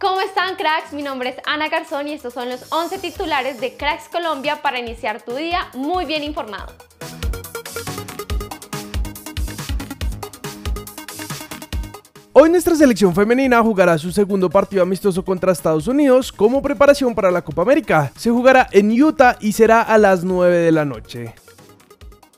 ¿Cómo están cracks? Mi nombre es Ana Garzón y estos son los 11 titulares de Cracks Colombia para iniciar tu día muy bien informado. Hoy nuestra selección femenina jugará su segundo partido amistoso contra Estados Unidos como preparación para la Copa América. Se jugará en Utah y será a las 9 de la noche.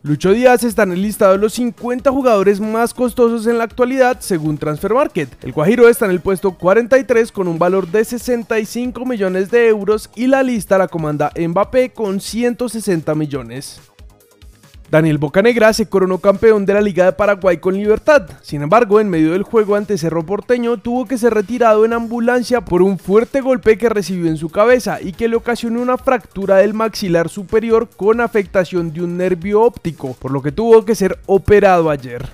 Lucho Díaz está en el listado de los 50 jugadores más costosos en la actualidad según Transfer Market. El Guajiro está en el puesto 43 con un valor de 65 millones de euros y la lista la comanda Mbappé con 160 millones. Daniel Bocanegra se coronó campeón de la Liga de Paraguay con Libertad. Sin embargo, en medio del juego ante Cerro Porteño, tuvo que ser retirado en ambulancia por un fuerte golpe que recibió en su cabeza y que le ocasionó una fractura del maxilar superior con afectación de un nervio óptico, por lo que tuvo que ser operado ayer.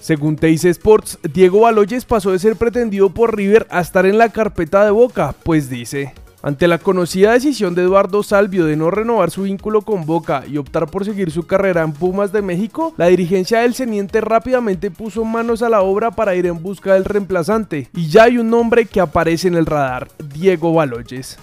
Según Teis Sports, Diego Baloyes pasó de ser pretendido por River a estar en la carpeta de Boca, pues dice, ante la conocida decisión de Eduardo Salvio de no renovar su vínculo con Boca y optar por seguir su carrera en Pumas de México, la dirigencia del Ceniente rápidamente puso manos a la obra para ir en busca del reemplazante, y ya hay un nombre que aparece en el radar, Diego Baloyes.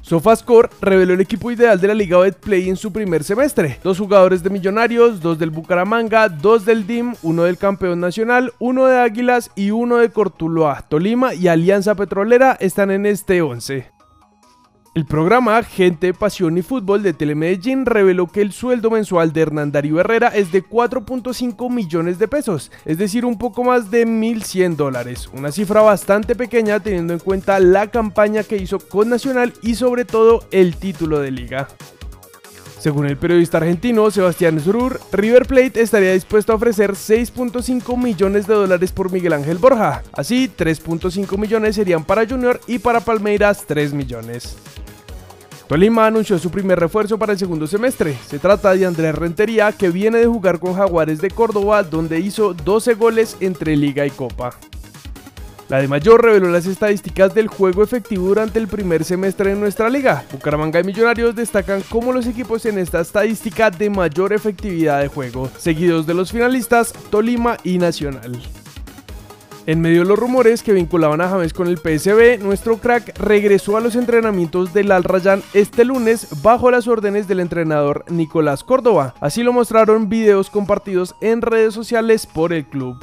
Sofascore reveló el equipo ideal de la Liga Betplay en su primer semestre. Dos jugadores de Millonarios, dos del Bucaramanga, dos del DIM, uno del campeón nacional, uno de Águilas y uno de Cortuloa, Tolima y Alianza Petrolera están en este 11. El programa Gente, Pasión y Fútbol de Telemedellín reveló que el sueldo mensual de Hernán Darío Herrera es de 4.5 millones de pesos, es decir, un poco más de 1.100 dólares, una cifra bastante pequeña teniendo en cuenta la campaña que hizo con Nacional y sobre todo el título de liga. Según el periodista argentino Sebastián Zurur, River Plate estaría dispuesto a ofrecer 6.5 millones de dólares por Miguel Ángel Borja. Así, 3.5 millones serían para Junior y para Palmeiras 3 millones. Tolima anunció su primer refuerzo para el segundo semestre. Se trata de Andrés Rentería, que viene de jugar con Jaguares de Córdoba, donde hizo 12 goles entre Liga y Copa. La de Mayor reveló las estadísticas del juego efectivo durante el primer semestre de nuestra liga. Bucaramanga y Millonarios destacan como los equipos en esta estadística de mayor efectividad de juego, seguidos de los finalistas Tolima y Nacional. En medio de los rumores que vinculaban a James con el PSB, nuestro crack regresó a los entrenamientos del Al Rayyan este lunes bajo las órdenes del entrenador Nicolás Córdoba. Así lo mostraron videos compartidos en redes sociales por el club.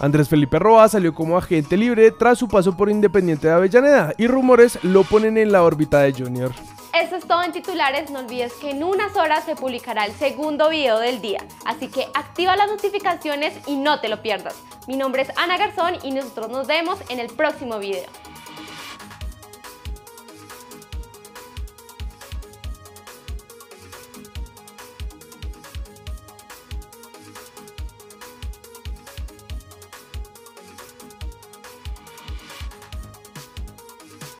Andrés Felipe Roa salió como agente libre tras su paso por Independiente de Avellaneda y rumores lo ponen en la órbita de Junior. Eso es todo en titulares, no olvides que en unas horas se publicará el segundo video del día, así que activa las notificaciones y no te lo pierdas. Mi nombre es Ana Garzón y nosotros nos vemos en el próximo video.